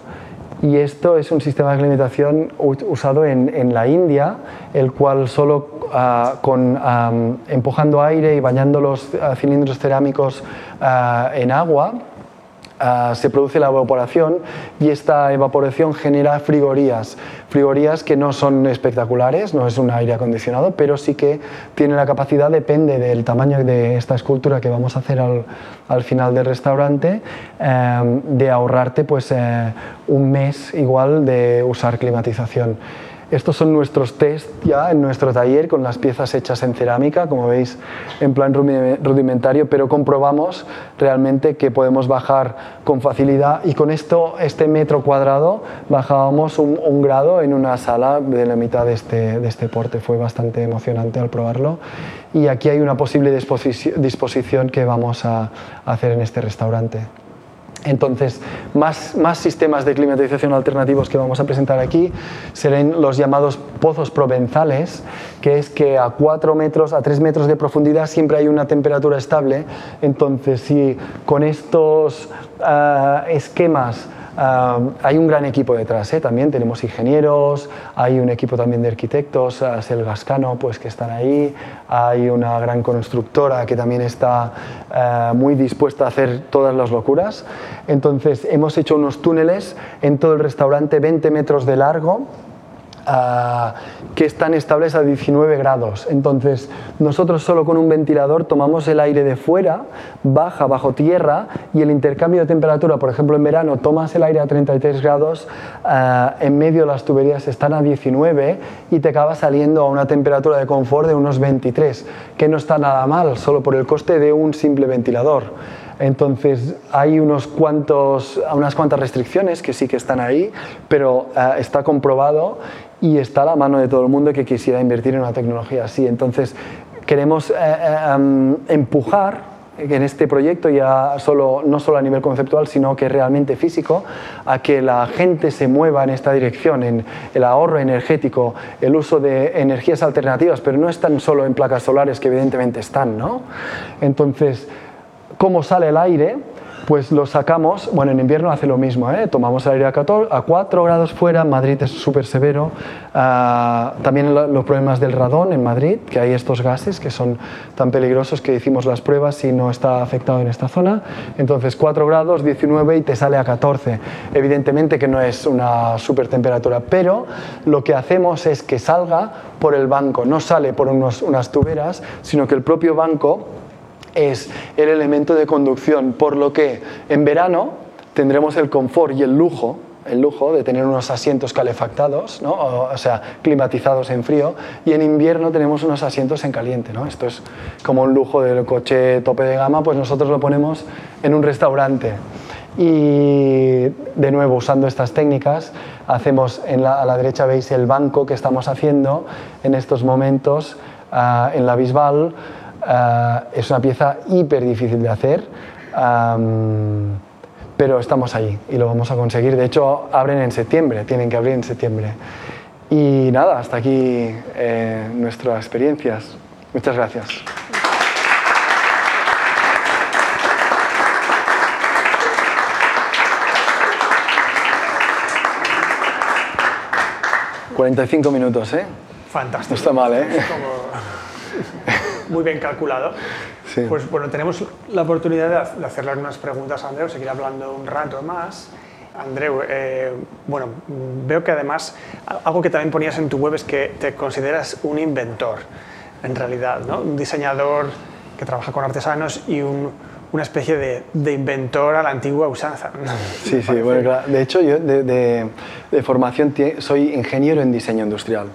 Speaker 1: y esto es un sistema de climatización usado en, la India, el cual solo ah, con, empujando aire y bañando los ah, cilindros cerámicos ah, en agua, Ah, se produce la evaporación y esta evaporación genera frigorías. Frigorías que no son espectaculares, no es un aire acondicionado, pero sí que tiene la capacidad, depende del tamaño de esta escultura que vamos a hacer al, final del restaurante, eh, de ahorrarte pues, eh, un mes igual de usar climatización. Estos son nuestros test ya en nuestro taller con las piezas hechas en cerámica, como veis en plan rudimentario, pero comprobamos realmente que podemos bajar con facilidad y con esto, este metro cuadrado, bajábamos un, grado en una sala de la mitad de este, de este porte. Fue bastante emocionante al probarlo y aquí hay una posible disposición que vamos a hacer en este restaurante. Entonces, más, sistemas de climatización alternativos que vamos a presentar aquí serán los llamados pozos provenzales, que es que a 4 metros, a 3 metros de profundidad siempre hay una temperatura estable. Entonces, si con estos uh, esquemas hay un gran equipo detrás, ¿eh? también tenemos ingenieros, hay un equipo también de arquitectos, el Gascano, pues que están ahí, hay una gran constructora que también está eh, muy dispuesta a hacer todas las locuras. Entonces hemos hecho unos túneles en todo el restaurante, 20 metros de largo, que están estables a 19 grados. Entonces, nosotros solo con un ventilador tomamos el aire de fuera, baja bajo tierra y el intercambio de temperatura, por ejemplo, en verano tomas el aire a 33 grados, ah, en medio las tuberías están a 19 y te acaba saliendo a una temperatura de confort de unos 23, que no está nada mal, solo por el coste de un simple ventilador. Entonces hay unos cuantos, unas cuantas restricciones que sí que están ahí, pero ah, está comprobado y está a la mano de todo el mundo que quisiera invertir en una tecnología así. Entonces, queremos eh, eh, empujar en este proyecto ya solo, no solo a nivel conceptual, sino que realmente físico, a que la gente se mueva en esta dirección, en el ahorro energético, el uso de energías alternativas, pero no están solo en placas solares, que evidentemente están, ¿no? Entonces, ¿cómo sale el aire? Pues lo sacamos, bueno, en invierno hace lo mismo, ¿eh? tomamos el aire a, 4 grados fuera, Madrid es súper severo, ah, también los problemas del radón en Madrid, que hay estos gases que son tan peligrosos que hicimos las pruebas y no está afectado en esta zona, entonces 4 grados, 19 y te sale a 14, evidentemente que no es una super temperatura, pero lo que hacemos es que salga por el banco, no sale por unas tuberas, sino que el propio banco es el elemento de conducción, por lo que en verano tendremos el confort y el lujo el lujo de tener unos asientos calefactados, ¿no? o, sea, climatizados en frío, y en invierno tenemos unos asientos en caliente. ¿no? Esto es como un lujo del coche tope de gama, pues nosotros lo ponemos en un restaurante. Y de nuevo, usando estas técnicas, hacemos en la, a la derecha veis el banco que estamos haciendo en estos momentos ah, en la Bisbal eh, es una pieza hiper difícil de hacer, pero estamos ahí y lo vamos a conseguir. De hecho, abren en septiembre, tienen que abrir en septiembre. Y nada, hasta aquí eh, nuestras experiencias. Muchas gracias. ...45 minutos, ¿eh?
Speaker 2: Fantástico.
Speaker 1: No está mal, ¿eh?
Speaker 2: Muy bien calculado. Pues bueno, tenemos la oportunidad de hacerle algunas preguntas a Andreu, seguir hablando un rato más. Andreu, eh, bueno, veo que además algo que también ponías en tu web es que te consideras un inventor, en realidad, ¿no? Un diseñador que trabaja con artesanos y un, una especie de, de, inventor a la antigua usanza. *laughs*
Speaker 1: Sí, sí, bueno, claro. De hecho, yo de, de, formación soy ingeniero en diseño industrial.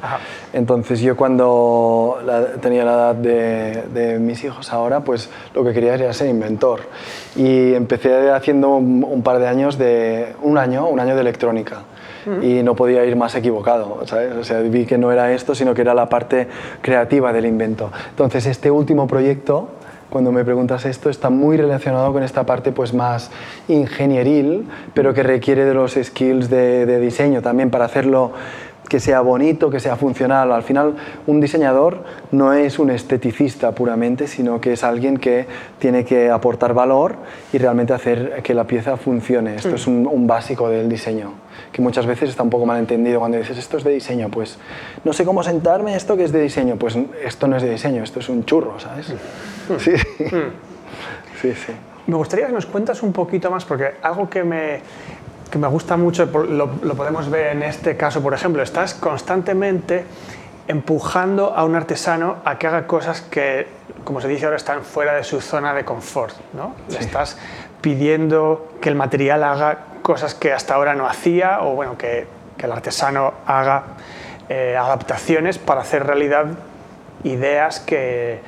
Speaker 1: Entonces, yo cuando tenía la edad de, mis hijos ahora, pues lo que quería era ser inventor. Y empecé haciendo un, par de años de, un año, un año de electrónica. y no podía ir más equivocado, ¿sabes? O sea, vi que no era esto, sino que era la parte creativa del invento. Entonces, este último proyecto cuando me preguntas esto, está muy relacionado con esta parte pues más ingenieril, pero que requiere de los skills de, diseño también para hacerlo que sea bonito, que sea funcional. Al final, un diseñador no es un esteticista puramente, sino que es alguien que tiene que aportar valor y realmente hacer que la pieza funcione. Esto es un, un, básico del diseño, que muchas veces está un poco mal entendido cuando dices esto es de diseño, pues no sé cómo sentarme esto que es de diseño, pues esto no es de diseño, esto es un churro, ¿sabes? Sí,
Speaker 2: sí, sí. Me gustaría que nos cuentas un poquito más, porque algo que me, que me gusta mucho, lo, lo, podemos ver en este caso, por ejemplo, estás constantemente empujando a un artesano a que haga cosas que, como se dice ahora, están fuera de su zona de confort. ¿no? Le estás pidiendo que el material haga cosas que hasta ahora no hacía o bueno, que, el artesano haga eh, adaptaciones para hacer realidad ideas que,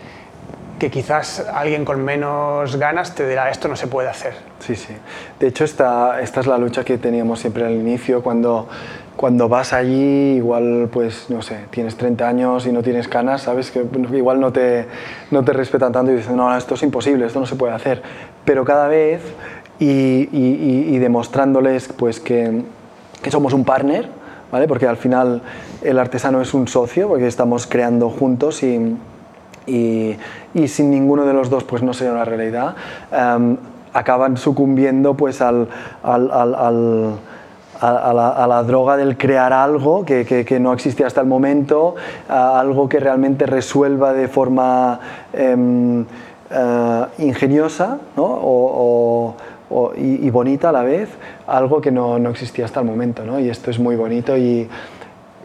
Speaker 2: que quizás alguien con menos ganas te dirá esto no se puede hacer.
Speaker 1: Sí, sí. De hecho, esta, esta es la lucha que teníamos siempre al inicio, cuando, cuando vas allí, igual, pues, no sé, tienes 30 años y no tienes canas, sabes que igual no te, no te respetan tanto y dicen, no, esto es imposible, esto no se puede hacer. Pero cada vez, y, y, demostrándoles pues, que, que somos un partner, ¿vale? porque al final el artesano es un socio, porque estamos creando juntos y y, sin ninguno de los dos pues no sería una realidad, em, acaban sucumbiendo pues al, al, al, a, la, droga del crear algo que, que, no existía hasta el momento, algo que realmente resuelva de forma em, eh, ingeniosa ¿no? o, y, y, bonita a la vez, algo que no, no, existía hasta el momento. ¿no? Y esto es muy bonito y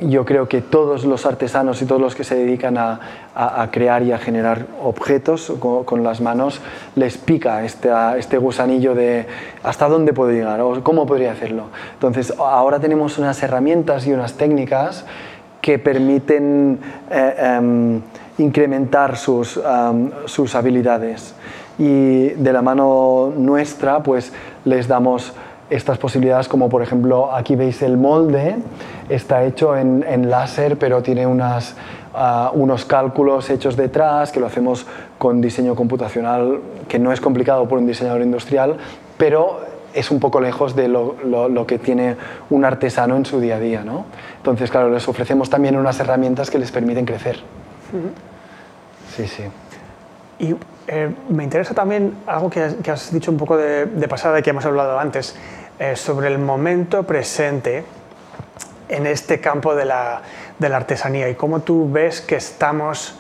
Speaker 1: yo creo que todos los artesanos y todos los que se dedican a, a, crear y a generar objetos con, las manos les pica este, este, gusanillo de hasta dónde puedo llegar o cómo podría hacerlo. Entonces, ahora tenemos unas herramientas y unas técnicas que permiten eh, em, incrementar sus, sus habilidades. Y de la mano nuestra, pues les damos estas posibilidades como por ejemplo aquí veis el molde, está hecho en, en láser pero tiene unas, ah, unos cálculos hechos detrás que lo hacemos con diseño computacional que no es complicado por un diseñador industrial pero es un poco lejos de lo, lo, que tiene un artesano en su día a día. ¿no? Entonces, claro, les ofrecemos también unas herramientas que les permiten crecer. Sí, sí.
Speaker 2: Y eh, me interesa también algo que, que, has dicho un poco de, de pasada y que hemos hablado antes, eh, sobre el momento presente en este campo de la, de la, artesanía y cómo tú ves que estamos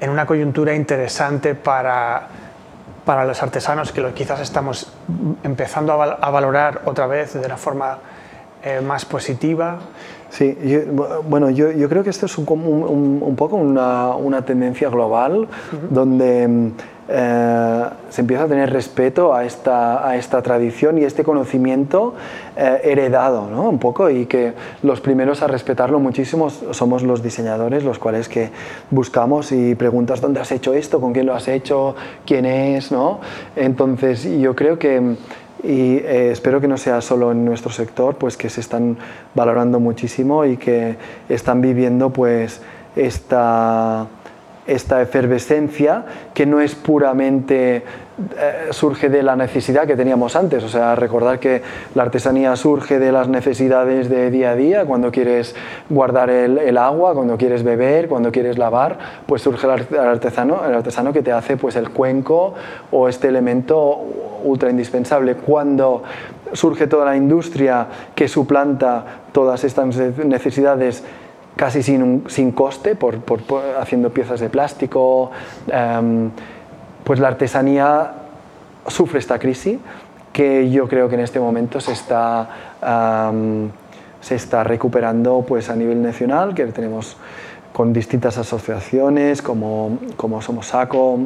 Speaker 2: en una coyuntura interesante para, para los artesanos que lo, quizás estamos empezando a, a, valorar otra vez de una forma eh, más positiva.
Speaker 1: Sí, bueno, yo, yo, creo que esto es un, un, un poco una, una, tendencia global uh -huh. donde eh, se empieza a tener respeto a esta, a esta tradición y este conocimiento eh, heredado, ¿no? Un poco, y que los primeros a respetarlo muchísimo somos los diseñadores, los cuales que buscamos y preguntas dónde has hecho esto, con quién lo has hecho, quién es, ¿no? Entonces, yo creo que y eh, espero que no sea solo en nuestro sector, pues que se están valorando muchísimo y que están viviendo pues esta esta efervescencia que no es puramente eh, surge de la necesidad que teníamos antes, o sea, recordar que la artesanía surge de las necesidades de día a día, cuando quieres guardar el, el agua, cuando quieres beber, cuando quieres lavar, pues surge el artesano, el artesano que te hace pues el cuenco o este elemento ultra indispensable. Cuando surge toda la industria que suplanta todas estas necesidades casi sin, sin coste, por, por, haciendo piezas de plástico, um, pues la artesanía sufre esta crisis que yo creo que en este momento se está, um, se está recuperando pues, a nivel nacional, que tenemos con distintas asociaciones como, como Somos Saco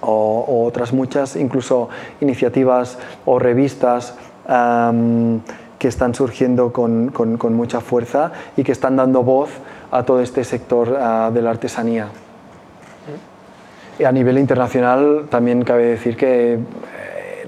Speaker 1: o, otras muchas, incluso iniciativas o revistas. Um, que están surgiendo con, con, mucha fuerza y que están dando voz a todo este sector uh, de la artesanía. Y a nivel internacional también cabe decir que eh,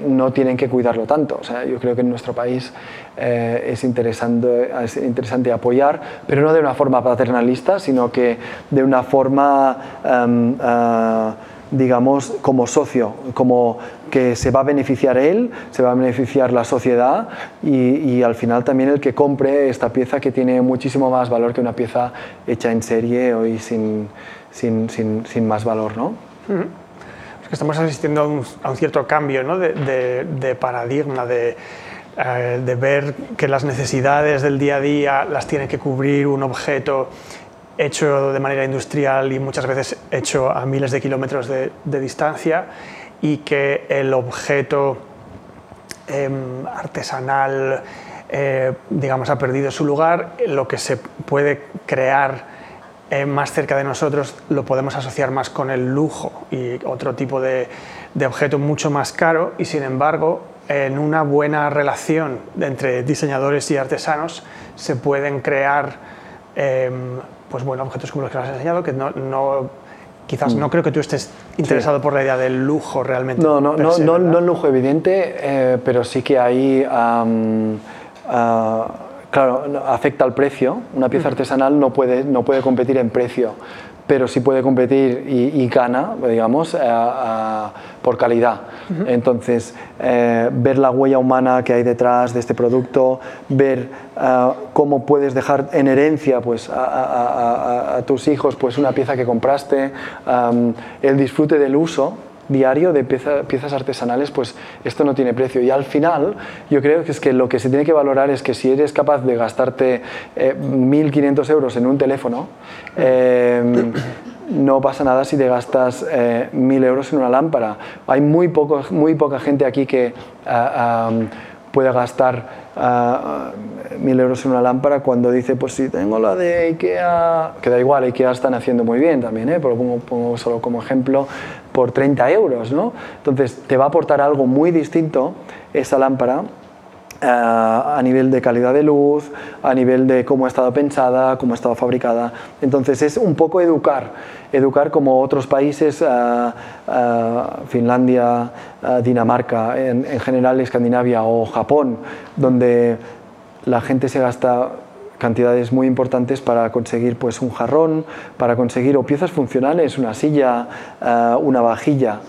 Speaker 1: no tienen que cuidarlo tanto. O sea, yo creo que en nuestro país eh, es, interesante, es interesante apoyar, pero no de una forma paternalista, sino que de una forma um, uh, digamos, como socio, como que se va a beneficiar él, se va a beneficiar la sociedad y, al final también el que compre esta pieza que tiene muchísimo más valor que una pieza hecha en serie o sin, sin, sin, sin más valor. ¿no?
Speaker 2: que estamos asistiendo a un, a un cierto cambio ¿no? de, de, de, paradigma, de, eh, de ver que las necesidades del día a día las tiene que cubrir un objeto hecho de manera industrial y muchas veces hecho a miles de kilómetros de, distancia y que el objeto eh, artesanal eh, digamos ha perdido su lugar, lo que se puede crear eh, más cerca de nosotros lo podemos asociar más con el lujo y otro tipo de, de objeto mucho más caro y sin embargo en una buena relación entre diseñadores y artesanos se pueden crear em, pues bueno, objetos como los que has enseñado que no, no quizás no mm. creo que tú estés interesado por la idea del lujo realmente.
Speaker 1: No, no, no, no, no, lujo evidente, eh, pero sí que hay... Um, Claro, afecta al precio. Una pieza artesanal no puede, no puede competir en precio, pero sí puede competir y, gana, digamos, por calidad. Entonces, eh, ver la huella humana que hay detrás de este producto, ver eh, cómo puedes dejar en herencia pues, a, tus hijos pues, una pieza que compraste, el disfrute del uso diario de piezas artesanales, pues esto no tiene precio. Y al final, yo creo que es que lo que se tiene que valorar es que si eres capaz de gastarte 1.500 eh, euros en un teléfono, eh, no pasa nada si te gastas 1.000 eh, euros en una lámpara. Hay muy, poco, muy poca gente aquí que ah, puede gastar mil euros en una lámpara cuando dice, pues si tengo la de IKEA, que da igual, IKEA están haciendo muy bien también, ¿eh? pero pongo solo como ejemplo, por 30 euros, ¿no? Entonces te va a aportar algo muy distinto esa lámpara eh, a nivel de calidad de luz, a nivel de cómo ha estado pensada, cómo ha estado fabricada. Entonces es un poco educar, educar como otros países, eh, eh, Finlandia, Dinamarca, en, en, general Escandinavia o Japón, donde la gente se gasta cantidades muy importantes para conseguir pues, un jarrón, para conseguir piezas funcionales, una silla, una vajilla.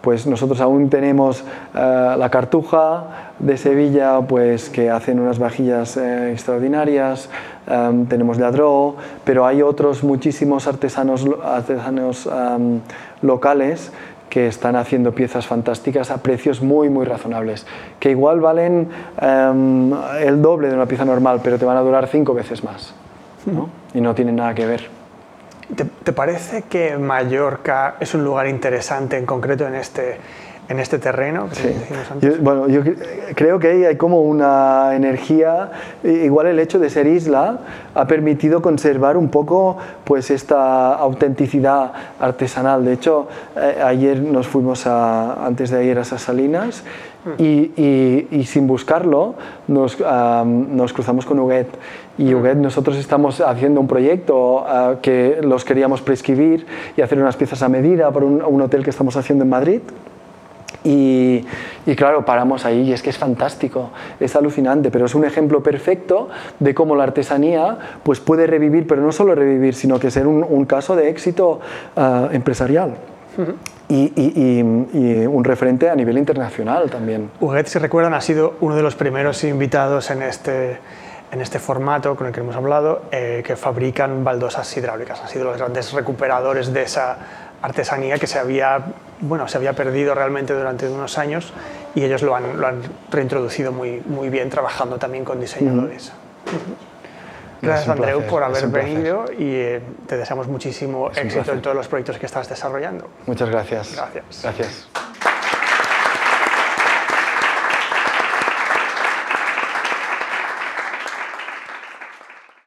Speaker 1: Pues nosotros aún tenemos eh, la Cartuja de Sevilla, pues que hacen unas vajillas eh, extraordinarias, em, tenemos Ladró, pero hay otros muchísimos artesanos, artesanos em, locales que están haciendo piezas fantásticas a precios muy muy razonables, que igual valen em, el doble de una pieza normal, pero te van a durar cinco veces más y no tienen nada que ver.
Speaker 2: ¿Te, parece que Mallorca es un lugar interesante en concreto en este, en este terreno?
Speaker 1: sí. bueno, yo creo que ahí hay como una energía, igual el hecho de ser isla ha permitido conservar un poco pues esta autenticidad artesanal. De hecho, eh, ayer nos fuimos a, antes de ayer a esas salinas mm. y, y, sin buscarlo nos, nos cruzamos con Huguet y Huguet, nosotros estamos haciendo un proyecto uh, que los queríamos prescribir y hacer unas piezas a medida para un, un hotel que estamos haciendo en Madrid. Y, y, claro, paramos ahí y es que es fantástico, es alucinante, pero es un ejemplo perfecto de cómo la artesanía pues puede revivir, pero no solo revivir, sino que ser un, un caso de éxito uh, empresarial. Uh -huh. Y, y, y, un referente a nivel internacional también.
Speaker 2: Huguet, si recuerdan, ha sido uno de los primeros invitados en este, en este formato con el que hemos hablado, eh, que fabrican baldosas hidráulicas. Han sido los grandes recuperadores de esa artesanía que se había, bueno, se había perdido realmente durante unos años y ellos lo han, lo han reintroducido muy, muy bien trabajando también con diseñadores. Gracias, Andreu, por haber venido y eh, te deseamos muchísimo éxito en todos los proyectos que estás desarrollando.
Speaker 1: Muchas gracias.
Speaker 2: Gracias.
Speaker 1: Gracias.